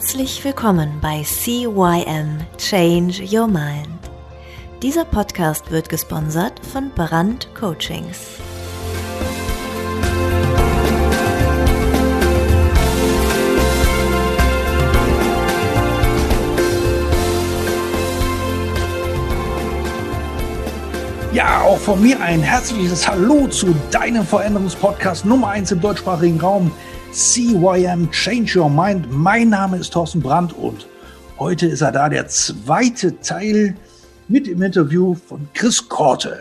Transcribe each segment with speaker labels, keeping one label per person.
Speaker 1: Herzlich willkommen bei CYM Change Your Mind. Dieser Podcast wird gesponsert von Brand Coachings.
Speaker 2: Ja, auch von mir ein herzliches Hallo zu deinem Veränderungspodcast Nummer 1 im deutschsprachigen Raum. CYM Change Your Mind. Mein Name ist Thorsten Brandt und heute ist er da, der zweite Teil mit dem Interview von Chris Korte.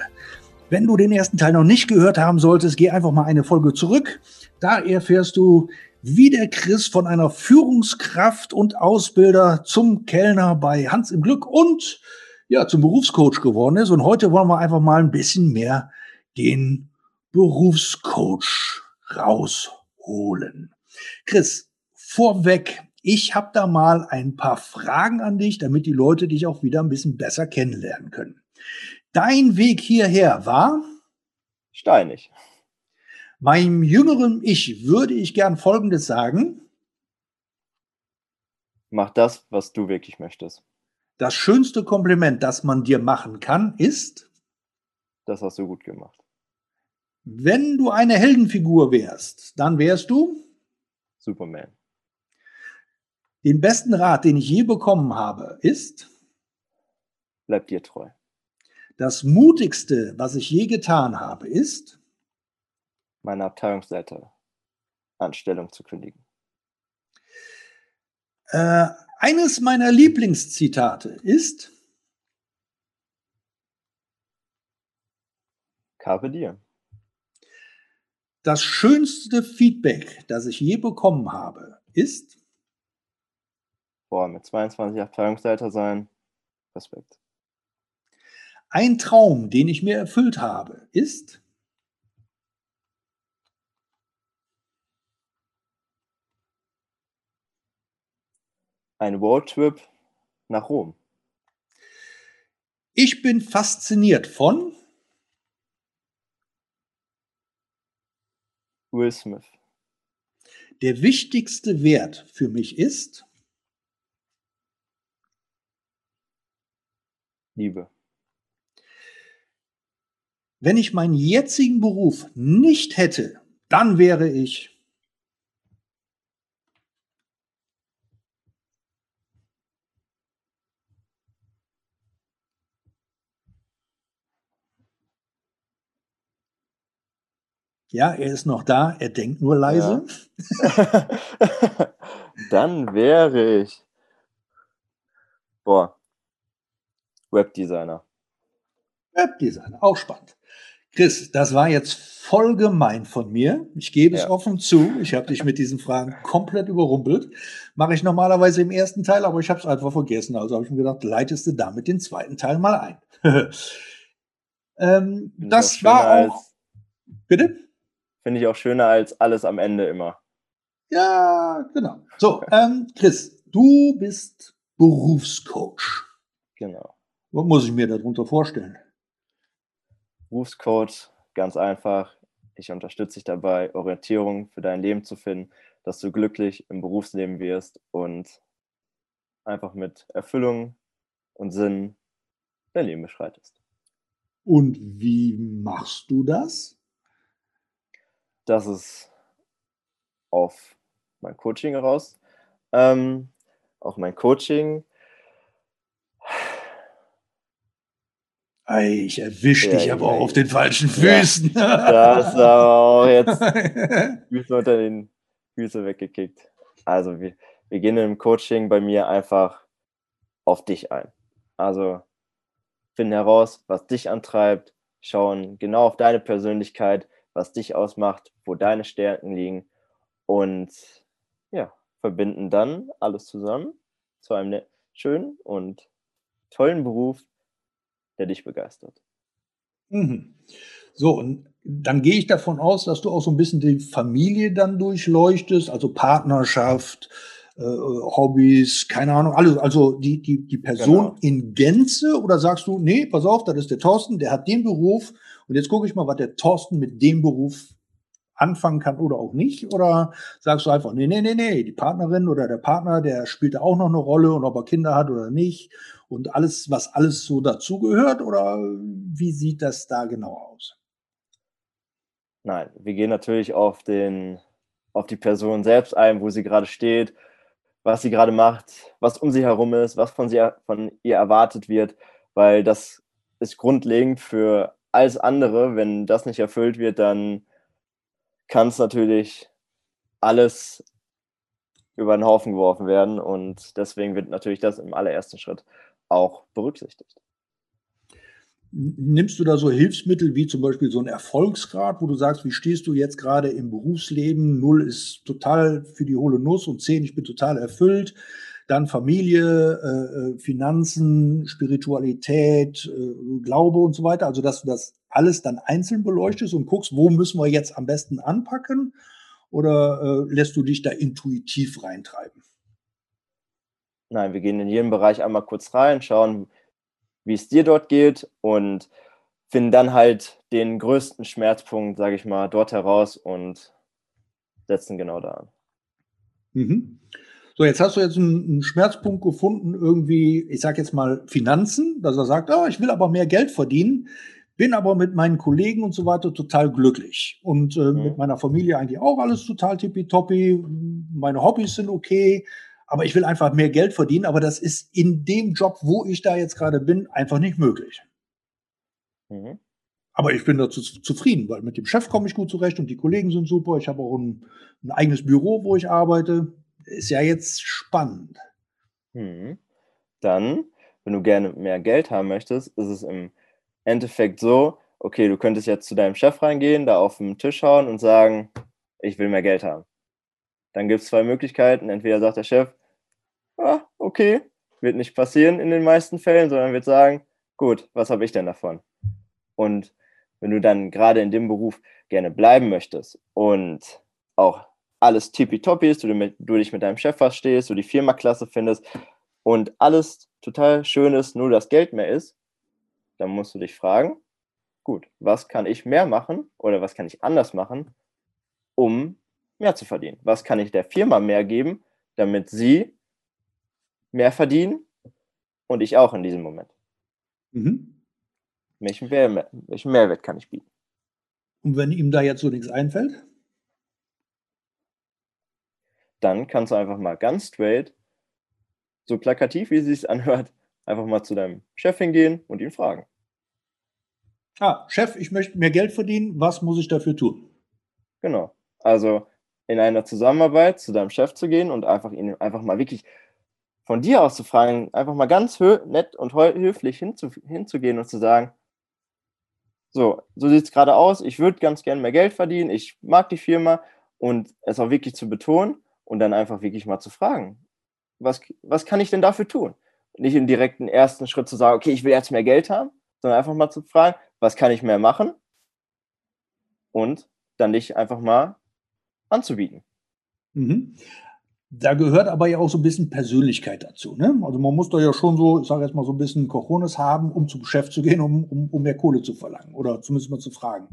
Speaker 2: Wenn du den ersten Teil noch nicht gehört haben solltest, geh einfach mal eine Folge zurück. Da erfährst du, wie der Chris von einer Führungskraft und Ausbilder zum Kellner bei Hans im Glück und ja, zum Berufscoach geworden ist. Und heute wollen wir einfach mal ein bisschen mehr den Berufscoach rausholen. Chris, vorweg, ich habe da mal ein paar Fragen an dich, damit die Leute dich auch wieder ein bisschen besser kennenlernen können. Dein Weg hierher war?
Speaker 3: Steinig.
Speaker 2: Meinem jüngeren Ich würde ich gern Folgendes sagen.
Speaker 3: Mach das, was du wirklich möchtest.
Speaker 2: Das schönste Kompliment, das man dir machen kann, ist?
Speaker 3: Das hast du gut gemacht.
Speaker 2: Wenn du eine Heldenfigur wärst, dann wärst du?
Speaker 3: Superman.
Speaker 2: Den besten Rat, den ich je bekommen habe, ist?
Speaker 3: Bleib dir treu.
Speaker 2: Das mutigste, was ich je getan habe, ist?
Speaker 3: Meine Abteilungsleiter Anstellung zu kündigen.
Speaker 2: Äh, eines meiner Lieblingszitate ist
Speaker 3: Carpe diem.
Speaker 2: Das schönste Feedback, das ich je bekommen habe, ist
Speaker 3: Boah, mit 22 Abteilungsleiter sein. Respekt.
Speaker 2: Ein Traum, den ich mir erfüllt habe, ist
Speaker 3: ein Roadtrip nach Rom.
Speaker 2: Ich bin fasziniert von
Speaker 3: Will Smith.
Speaker 2: Der wichtigste Wert für mich ist
Speaker 3: Liebe.
Speaker 2: Wenn ich meinen jetzigen Beruf nicht hätte, dann wäre ich Ja, er ist noch da, er denkt nur leise.
Speaker 3: Ja. Dann wäre ich. Boah. Webdesigner.
Speaker 2: Webdesigner, auch spannend. Chris, das war jetzt voll gemein von mir. Ich gebe es
Speaker 3: Ja.
Speaker 2: offen zu. Ich habe dich mit diesen Fragen komplett überrumpelt. Mache ich normalerweise im ersten Teil, aber ich habe es einfach vergessen. Also habe ich mir gedacht, leitest du damit den zweiten Teil mal ein. ähm, das war auch. Bitte?
Speaker 3: Finde ich auch schöner als alles am Ende immer.
Speaker 2: Ja, genau. So, ähm, Chris, du bist Berufscoach.
Speaker 3: Genau.
Speaker 2: Was muss ich mir darunter vorstellen?
Speaker 3: Berufscoach, ganz einfach. Ich unterstütze dich dabei, Orientierung für dein Leben zu finden, dass du glücklich im Berufsleben wirst und einfach mit Erfüllung und Sinn dein Leben beschreitest.
Speaker 2: Und wie machst du das?
Speaker 3: Das ist auf mein Coaching heraus. Ähm, auf mein Coaching.
Speaker 2: Ei, ich erwische
Speaker 3: Ja,
Speaker 2: dich aber
Speaker 3: ja,
Speaker 2: auch auf den falschen
Speaker 3: ja.
Speaker 2: Füßen.
Speaker 3: Das ist aber auch jetzt Füße unter den Füße weggekickt. Also wir, wir gehen im Coaching bei mir einfach auf dich ein. Also finden heraus, was dich antreibt, schauen genau auf deine Persönlichkeit, was dich ausmacht, wo deine Stärken liegen und ja, verbinden dann alles zusammen zu einem ne- schönen und tollen Beruf, der dich begeistert.
Speaker 2: Mhm. So, und dann gehe ich davon aus, dass du auch so ein bisschen die Familie dann durchleuchtest, also Partnerschaft, äh, Hobbys, keine Ahnung, alles, also die, die, die Person
Speaker 3: Genau.
Speaker 2: in Gänze oder sagst du, nee, pass auf, das ist der Thorsten, der hat den Beruf und jetzt gucke ich mal, was der Thorsten mit dem Beruf anfangen kann oder auch nicht? Oder sagst du einfach, nee, nee, nee, nee, die Partnerin oder der Partner, der spielt auch noch eine Rolle und ob er Kinder hat oder nicht und alles, was alles so dazugehört? Oder wie sieht das da genau aus?
Speaker 3: Nein, wir gehen natürlich auf den, auf die Person selbst ein, wo sie gerade steht, was sie gerade macht, was um sie herum ist, was von, sie, von ihr erwartet wird, weil das ist grundlegend für alles andere. Wenn das nicht erfüllt wird, dann kann es natürlich alles über den Haufen geworfen werden und deswegen wird natürlich das im allerersten Schritt auch berücksichtigt.
Speaker 2: Nimmst du da so Hilfsmittel wie zum Beispiel so ein Erfolgsgrad, wo du sagst, wie stehst du jetzt gerade im Berufsleben? Null ist total für die hohle Nuss und zehn, ich bin total erfüllt. Dann Familie, äh, äh Finanzen, Spiritualität, äh, Glaube und so weiter. Also, dass du das alles dann einzeln beleuchtest und guckst, wo müssen wir jetzt am besten anpacken? Oder äh, lässt du dich da intuitiv reintreiben?
Speaker 3: Nein, wir gehen in jeden Bereich einmal kurz rein, schauen, wie es dir dort geht und finden dann halt den größten Schmerzpunkt, sage ich mal, dort heraus und setzen genau da an.
Speaker 2: Mhm. So, jetzt hast du jetzt einen, einen Schmerzpunkt gefunden, irgendwie, ich sage jetzt mal Finanzen, dass er sagt, oh, ich will aber mehr Geld verdienen, bin aber mit meinen Kollegen und so weiter total glücklich und äh, mhm. mit meiner Familie eigentlich auch alles total tippitoppi, meine Hobbys sind okay, aber ich will einfach mehr Geld verdienen, aber das ist in dem Job, wo ich da jetzt gerade bin, einfach nicht möglich. Mhm. Aber ich bin dazu zufrieden, weil mit dem Chef komme ich gut zurecht und die Kollegen sind super. Ich habe auch ein, ein eigenes Büro, wo ich arbeite. Ist ja jetzt spannend.
Speaker 3: Mhm. Dann, wenn du gerne mehr Geld haben möchtest, ist es im Endeffekt so, okay, du könntest jetzt zu deinem Chef reingehen, da auf den Tisch hauen und sagen, ich will mehr Geld haben. Dann gibt es zwei Möglichkeiten. Entweder sagt der Chef, ah, okay, wird nicht passieren in den meisten Fällen, sondern wird sagen, gut, was habe ich denn davon? Und wenn du dann gerade in dem Beruf gerne bleiben möchtest und auch alles tippitoppi ist, du, du dich mit deinem Chef verstehst, du die Firma klasse findest und alles total schön ist, nur das Geld mehr ist, dann musst du dich fragen, gut, was kann ich mehr machen oder was kann ich anders machen, um mehr zu verdienen? Was kann ich der Firma mehr geben, damit sie mehr verdienen und ich auch in diesem Moment. Mhm. Welchen, Mehrwert, welchen Mehrwert kann ich bieten?
Speaker 2: Und wenn ihm da jetzt so nichts einfällt?
Speaker 3: Dann kannst du einfach mal ganz straight, so plakativ wie es sich anhört, einfach mal zu deinem Chef hingehen und ihn fragen.
Speaker 2: Ah, Chef, ich möchte mehr Geld verdienen, was muss ich dafür tun?
Speaker 3: Genau. Also in einer Zusammenarbeit zu deinem Chef zu gehen und einfach ihn einfach mal wirklich von dir aus zu fragen, einfach mal ganz nett und höflich hinzu hinzugehen und zu sagen, so, so sieht es gerade aus, ich würde ganz gerne mehr Geld verdienen, ich mag die Firma und es auch wirklich zu betonen und dann einfach wirklich mal zu fragen, was, was kann ich denn dafür tun? Nicht im direkten ersten Schritt zu sagen, okay, ich will jetzt mehr Geld haben, sondern einfach mal zu fragen, was kann ich mehr machen? Und dann dich einfach mal anzubieten.
Speaker 2: Mhm. Da gehört aber ja auch so ein bisschen Persönlichkeit dazu. Ne? Also man muss da ja schon so, ich sage jetzt mal so ein bisschen Cojones haben, um zum Chef zu gehen, um, um, um mehr Kohle zu verlangen oder zumindest mal zu fragen.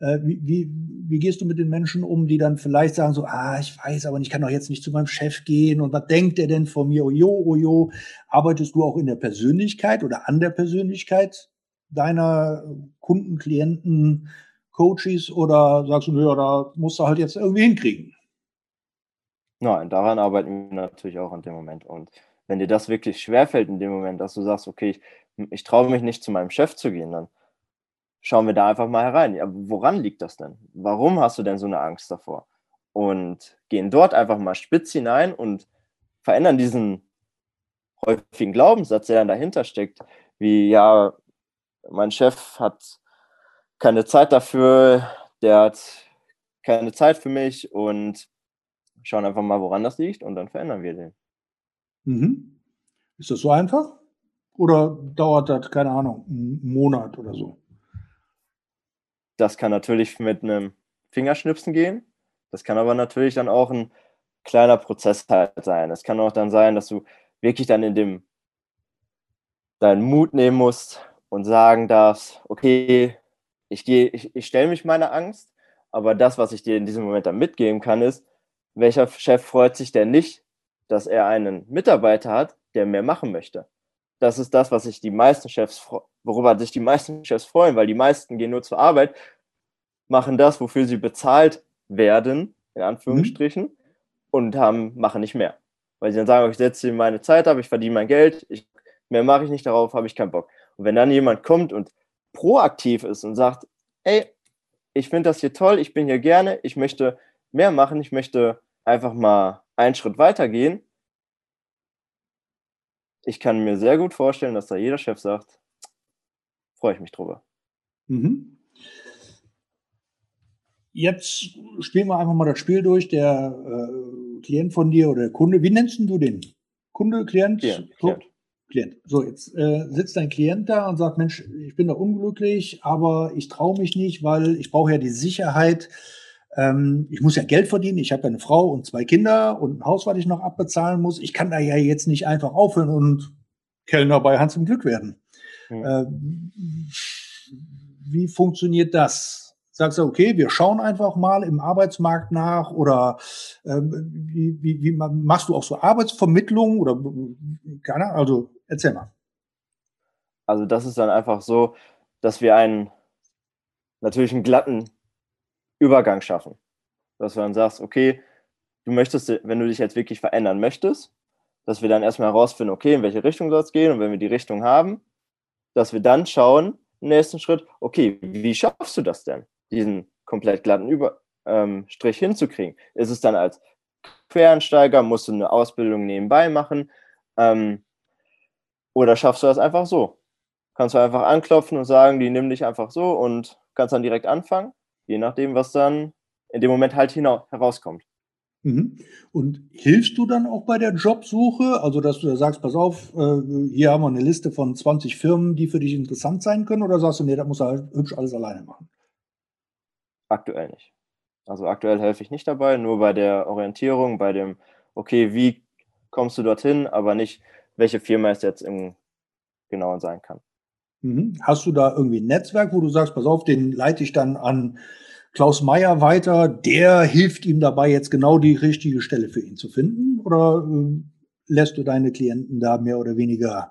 Speaker 2: Äh, wie, wie, wie gehst du mit den Menschen um, die dann vielleicht sagen so, ah, ich weiß, aber ich kann doch jetzt nicht zu meinem Chef gehen und was denkt der denn von mir? Ojo, ojo. Arbeitest du auch in der Persönlichkeit oder an der Persönlichkeit deiner Kunden, Klienten, Coaches oder sagst du, ja, da musst du halt jetzt irgendwie hinkriegen?
Speaker 3: Nein, daran arbeiten wir natürlich auch in dem Moment. Und wenn dir das wirklich schwerfällt in dem Moment, dass du sagst, okay, ich, ich traue mich nicht zu meinem Chef zu gehen, dann schauen wir da einfach mal herein. Ja, woran liegt das denn? Warum hast du denn so eine Angst davor? Und gehen dort einfach mal spitz hinein und verändern diesen häufigen Glaubenssatz, der dann dahinter steckt, wie ja, mein Chef hat keine Zeit dafür, der hat keine Zeit für mich und schauen einfach mal, woran das liegt und dann verändern wir den.
Speaker 2: Mhm. Ist das so einfach? Oder dauert das, keine Ahnung, einen Monat oder so?
Speaker 3: Das kann natürlich mit einem Fingerschnipsen gehen. Das kann aber natürlich dann auch ein kleiner Prozess halt sein. Es kann auch dann sein, dass du wirklich dann in dem deinen Mut nehmen musst und sagen darfst, okay, ich gehe, ich, ich stelle mich meiner Angst Aber das, was ich dir in diesem Moment dann mitgeben kann, ist, welcher Chef freut sich denn nicht, dass er einen Mitarbeiter hat, der mehr machen möchte? Das ist das, was sich die meisten Chefs, worüber sich die meisten Chefs freuen, weil die meisten gehen nur zur Arbeit, machen das, wofür sie bezahlt werden, in Anführungsstrichen, mhm. und haben, machen nicht mehr. Weil sie dann sagen, ich setze meine Zeit ab, ich verdiene mein Geld, ich, mehr mache ich nicht darauf, habe ich keinen Bock. Und wenn dann jemand kommt und proaktiv ist und sagt, ey, ich finde das hier toll, ich bin hier gerne, ich möchte mehr machen, ich möchte einfach mal einen Schritt weiter gehen. Ich kann mir sehr gut vorstellen, dass da jeder Chef sagt, freue ich mich drüber. Mhm.
Speaker 2: Jetzt spielen wir einfach mal das Spiel durch. Der äh, Klient von dir oder der Kunde, wie nennst du den? Kunde, Klient?
Speaker 3: Klient. Klient.
Speaker 2: Klient. So, jetzt äh, sitzt dein Klient da und sagt, Mensch, ich bin da unglücklich, aber ich traue mich nicht, weil ich brauche ja die Sicherheit. Ähm, ich muss ja Geld verdienen. Ich habe ja eine Frau und zwei Kinder und ein Haus, was ich noch abbezahlen muss. Ich kann da ja jetzt nicht einfach aufhören und Kellner bei Hans im Glück werden. Mhm. Äh, wie funktioniert das? Sagst du, okay, wir schauen einfach mal im Arbeitsmarkt nach oder ähm, wie, wie, wie machst du auch so Arbeitsvermittlung oder keine Ahnung, also erzähl mal.
Speaker 3: Also das ist dann einfach so, dass wir einen natürlich einen glatten Übergang schaffen. Dass du dann sagst, okay, du möchtest, wenn du dich jetzt wirklich verändern möchtest, dass wir dann erstmal herausfinden, okay, in welche Richtung soll es gehen und wenn wir die Richtung haben, dass wir dann schauen, im nächsten Schritt, okay, wie schaffst du das denn? diesen komplett glatten Über ähm, hinzukriegen. Ist es dann als Quereinsteiger, musst du eine Ausbildung nebenbei machen ähm, oder schaffst du das einfach so? Kannst du einfach anklopfen und sagen, die nimm dich einfach so und kannst dann direkt anfangen, je nachdem, was dann in dem Moment halt herauskommt.
Speaker 2: Mhm. Und hilfst du dann auch bei der Jobsuche? Also, dass du da sagst, pass auf, äh, hier haben wir eine Liste von 20 Firmen, die für dich interessant sein können, oder sagst du, nee, das muss er halt hübsch alles alleine machen?
Speaker 3: Aktuell nicht. Also aktuell helfe ich nicht dabei, nur bei der Orientierung, bei dem, okay, wie kommst du dorthin, aber nicht, welche Firma es jetzt im Genauen sein kann.
Speaker 2: Mhm. Hast du da irgendwie ein Netzwerk, wo du sagst, pass auf, den leite ich dann an Klaus Meyer weiter, der hilft ihm dabei, jetzt genau die richtige Stelle für ihn zu finden? Oder äh, lässt du deine Klienten da mehr oder weniger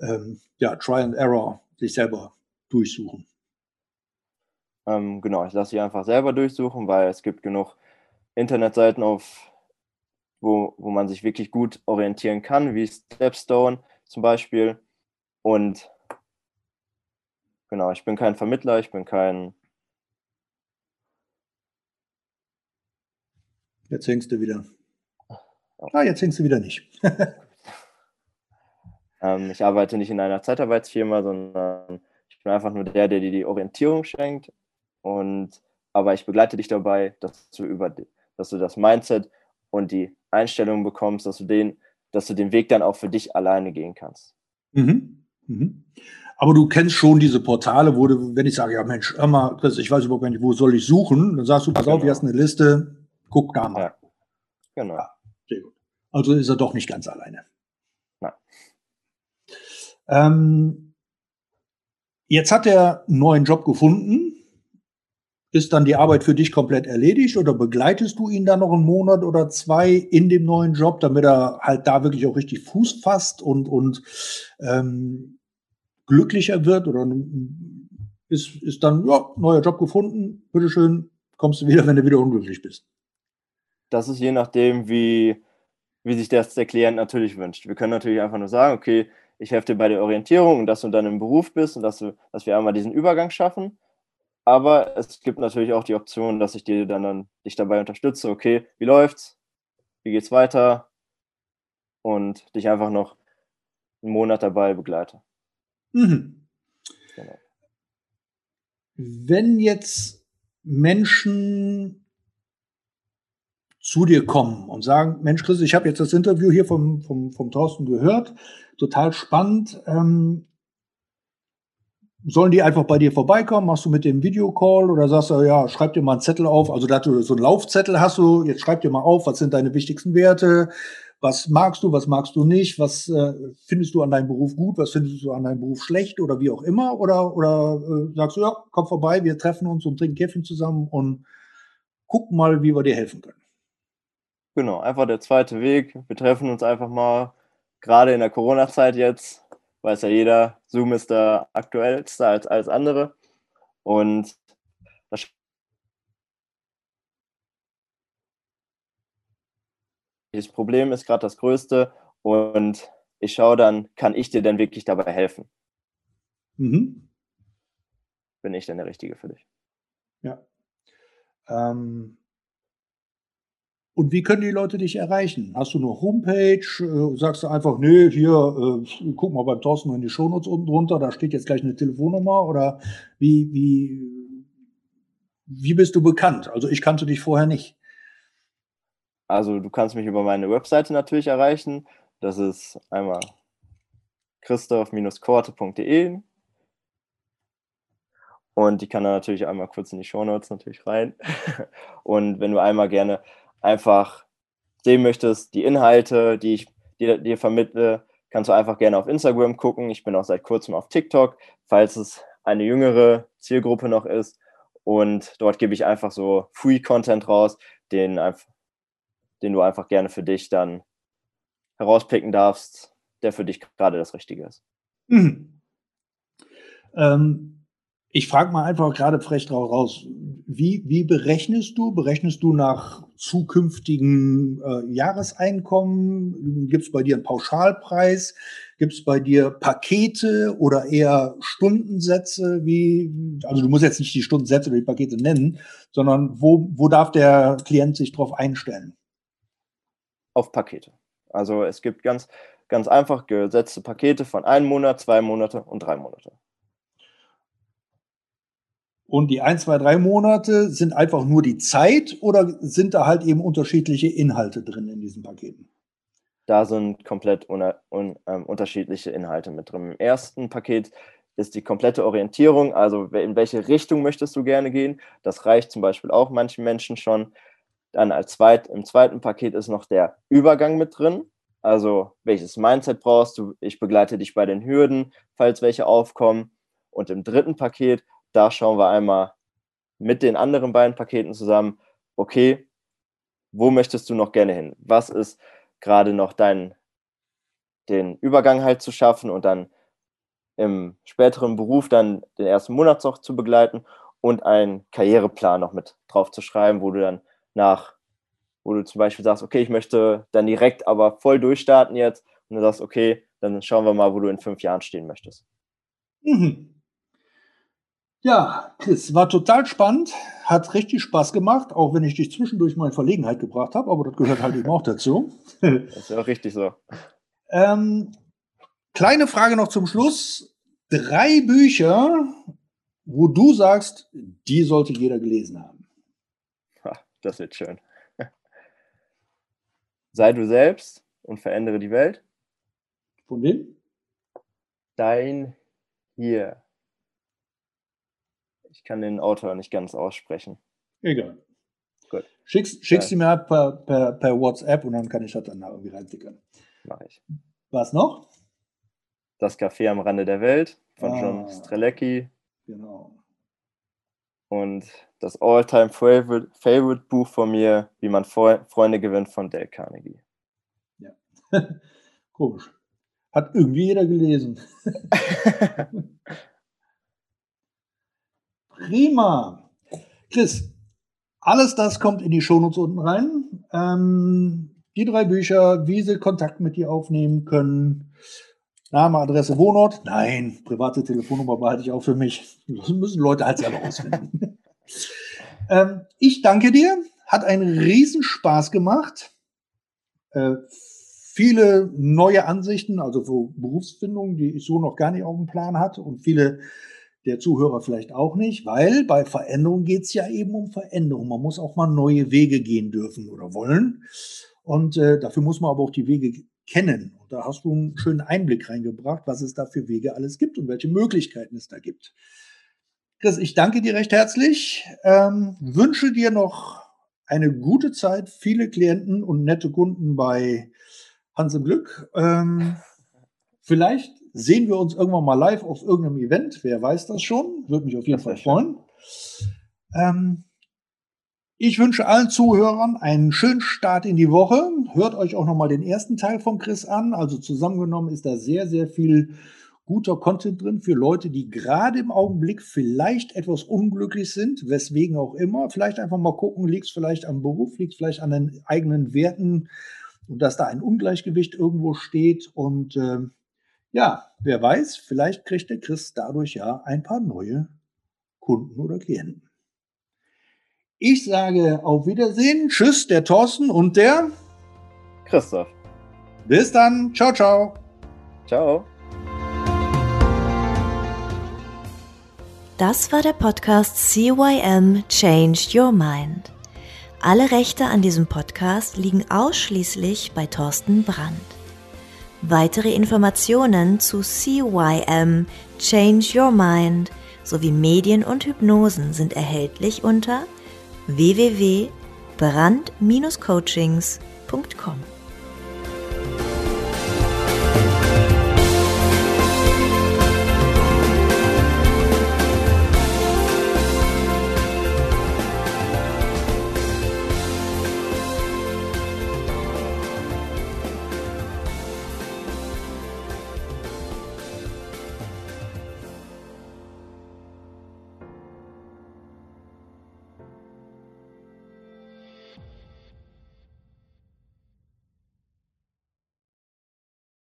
Speaker 2: ähm, ja, Try and Error sich selber durchsuchen?
Speaker 3: Ähm, genau, ich lasse sie einfach selber durchsuchen, weil es gibt genug Internetseiten, auf, wo, wo man sich wirklich gut orientieren kann, wie Stepstone zum Beispiel. Und genau, ich bin kein Vermittler, ich bin kein.
Speaker 2: Jetzt hängst du wieder. Ah, jetzt hängst du wieder nicht.
Speaker 3: ähm, ich arbeite nicht in einer Zeitarbeitsfirma, sondern ich bin einfach nur der, der dir die Orientierung schenkt und aber ich begleite dich dabei, dass du über dass du das Mindset und die Einstellung bekommst, dass du den, dass du den Weg dann auch für dich alleine gehen kannst.
Speaker 2: Mhm. Mhm. Aber du kennst schon diese Portale, wo du, wenn ich sage, ja Mensch, hör mal, Chris, ich weiß überhaupt nicht, wo soll ich suchen, dann sagst du, pass genau. auf, hier hast eine Liste, guck da mal. Ja.
Speaker 3: Genau. Ja,
Speaker 2: sehr gut. Also ist er doch nicht ganz alleine.
Speaker 3: Nein.
Speaker 2: Ähm, jetzt hat er einen neuen Job gefunden ist dann die Arbeit für dich komplett erledigt oder begleitest du ihn dann noch einen Monat oder zwei in dem neuen Job, damit er halt da wirklich auch richtig Fuß fasst und, und ähm, glücklicher wird oder ist, ist dann, ja, neuer Job gefunden, bitteschön, kommst du wieder, wenn du wieder unglücklich bist.
Speaker 3: Das ist je nachdem, wie, wie sich das der Klient natürlich wünscht. Wir können natürlich einfach nur sagen, okay, ich helfe dir bei der Orientierung und dass du dann im Beruf bist und dass, du, dass wir einmal diesen Übergang schaffen. Aber es gibt natürlich auch die Option, dass ich dir dann, dann dich dabei unterstütze, okay, wie läuft's? Wie geht's weiter? Und dich einfach noch einen Monat dabei begleite.
Speaker 2: Mhm. Genau. Wenn jetzt Menschen zu dir kommen und sagen, Mensch, Chris, ich habe jetzt das Interview hier vom, vom, vom Thorsten gehört, total spannend. Ähm, Sollen die einfach bei dir vorbeikommen? Machst du mit dem Videocall oder sagst du, ja, schreib dir mal einen Zettel auf, also dass du so einen Laufzettel hast du, jetzt schreib dir mal auf, was sind deine wichtigsten Werte, was magst du, was magst du nicht, was äh, findest du an deinem Beruf gut, was findest du an deinem Beruf schlecht oder wie auch immer? Oder, oder äh, sagst du, ja, komm vorbei, wir treffen uns und trinken Käffchen zusammen und gucken mal, wie wir dir helfen können.
Speaker 3: Genau, einfach der zweite Weg. Wir treffen uns einfach mal, gerade in der Corona-Zeit jetzt, weiß ja jeder, Zoom ist da aktuellste als alles andere. Und das das Problem ist gerade das größte und ich schaue dann, kann ich dir denn wirklich dabei helfen? Mhm. Bin ich denn der Richtige für dich?
Speaker 2: Ja. Ähm, und wie können die Leute dich erreichen? Hast du nur Homepage? Äh, sagst du einfach, nee, hier, äh, guck mal beim Thorsten in die Shownotes unten drunter, da steht jetzt gleich eine Telefonnummer oder wie, wie, wie bist du bekannt? Also ich kannte dich vorher nicht.
Speaker 3: Also du kannst mich über meine Webseite natürlich erreichen. Das ist einmal christoph-korte.de und die kann dann natürlich einmal kurz in die Shownotes natürlich rein. Und wenn du einmal gerne einfach sehen möchtest, die Inhalte, die ich dir, dir vermittle, kannst du einfach gerne auf Instagram gucken. Ich bin auch seit kurzem auf TikTok, falls es eine jüngere Zielgruppe noch ist. Und dort gebe ich einfach so Free-Content raus, den, den du einfach gerne für dich dann herauspicken darfst, der für dich gerade das Richtige ist. Mhm.
Speaker 2: Ähm, ich frage mal einfach gerade frech drauf raus, wie, wie berechnest du? Berechnest du nach zukünftigen äh, Jahreseinkommen? Gibt es bei dir einen Pauschalpreis? Gibt es bei dir Pakete oder eher Stundensätze? Wie, also du musst jetzt nicht die Stundensätze oder die Pakete nennen, sondern wo, wo darf der Klient sich drauf einstellen?
Speaker 3: Auf Pakete. Also es gibt ganz, ganz einfach gesetzte Pakete von einem Monat, zwei Monate und drei Monate.
Speaker 2: Und die ein, zwei, drei Monate sind einfach nur die Zeit oder sind da halt eben unterschiedliche Inhalte drin in diesen Paketen?
Speaker 3: Da sind komplett un un ähm, unterschiedliche Inhalte mit drin. Im ersten Paket ist die komplette Orientierung, also in welche Richtung möchtest du gerne gehen. Das reicht zum Beispiel auch manchen Menschen schon. Dann als zweit, im zweiten Paket ist noch der Übergang mit drin. Also welches Mindset brauchst du? Ich begleite dich bei den Hürden, falls welche aufkommen. Und im dritten Paket da schauen wir einmal mit den anderen beiden Paketen zusammen, okay, wo möchtest du noch gerne hin? Was ist gerade noch dein, den Übergang halt zu schaffen und dann im späteren Beruf dann den ersten Monat noch zu begleiten und einen Karriereplan noch mit drauf zu schreiben, wo du dann nach, wo du zum Beispiel sagst, okay, ich möchte dann direkt aber voll durchstarten jetzt und du sagst, okay, dann schauen wir mal, wo du in fünf Jahren stehen möchtest. Mhm.
Speaker 2: Ja, Chris, war total spannend, hat richtig Spaß gemacht, auch wenn ich dich zwischendurch mal in Verlegenheit gebracht habe, aber das gehört halt eben auch dazu.
Speaker 3: Das ist ja auch richtig so.
Speaker 2: Ähm, kleine Frage noch zum Schluss. Drei Bücher, wo du sagst, die sollte jeder gelesen haben.
Speaker 3: Das wird schön. Sei du selbst und verändere die Welt.
Speaker 2: Von wem?
Speaker 3: Dein Hier. Ich kann den Autor nicht ganz aussprechen.
Speaker 2: Egal. Gut. Schickst, schickst ja. du mir per, per, per WhatsApp und dann kann ich das dann irgendwie reintickern.
Speaker 3: Mach ich.
Speaker 2: Was noch?
Speaker 3: Das Café am Rande der Welt von ah, John Strelecki.
Speaker 2: Genau.
Speaker 3: Und das All-Time Favorite, Favorite Buch von mir, Wie man Freunde gewinnt von Dale Carnegie.
Speaker 2: Ja. Komisch. Hat irgendwie jeder gelesen. Prima. Chris, alles das kommt in die Shownotes unten rein. Ähm, die drei Bücher, wie sie Kontakt mit dir aufnehmen können. Name, Adresse, Wohnort. Nein, private Telefonnummer behalte ich auch für mich. Das müssen Leute halt selber ausfinden. ähm, ich danke dir. Hat einen Riesenspaß gemacht. Äh, viele neue Ansichten, also für Berufsfindung, die ich so noch gar nicht auf dem Plan hatte und viele der Zuhörer vielleicht auch nicht, weil bei Veränderung geht es ja eben um Veränderung. Man muss auch mal neue Wege gehen dürfen oder wollen. Und äh, dafür muss man aber auch die Wege kennen. Und da hast du einen schönen Einblick reingebracht, was es da für Wege alles gibt und welche Möglichkeiten es da gibt. Chris, ich danke dir recht herzlich. Ähm, wünsche dir noch eine gute Zeit, viele Klienten und nette Kunden bei Hans im Glück. Ähm, vielleicht sehen wir uns irgendwann mal live auf irgendeinem Event. Wer weiß das schon? Würde mich auf jeden Fall freuen. Ähm, Ich wünsche allen Zuhörern einen schönen Start in die Woche. Hört euch auch nochmal den ersten Teil von Chris an. Also zusammengenommen ist da sehr, sehr viel guter Content drin für Leute, die gerade im Augenblick vielleicht etwas unglücklich sind, weswegen auch immer. Vielleicht einfach mal gucken, liegt es vielleicht am Beruf, liegt es vielleicht an den eigenen Werten und dass da ein Ungleichgewicht irgendwo steht. Und äh, ja, wer weiß, vielleicht kriegt der Chris dadurch ja ein paar neue Kunden oder Klienten. Ich sage auf Wiedersehen. Tschüss, der Thorsten und der
Speaker 3: Christoph.
Speaker 2: Bis dann. Ciao, ciao.
Speaker 3: Ciao.
Speaker 1: Das war der Podcast CYM Change Your Mind. Alle Rechte an diesem Podcast liegen ausschließlich bei Thorsten Brandt. Weitere Informationen zu CYM Change Your Mind sowie Medien und Hypnosen sind erhältlich unter www.brand-coachings.com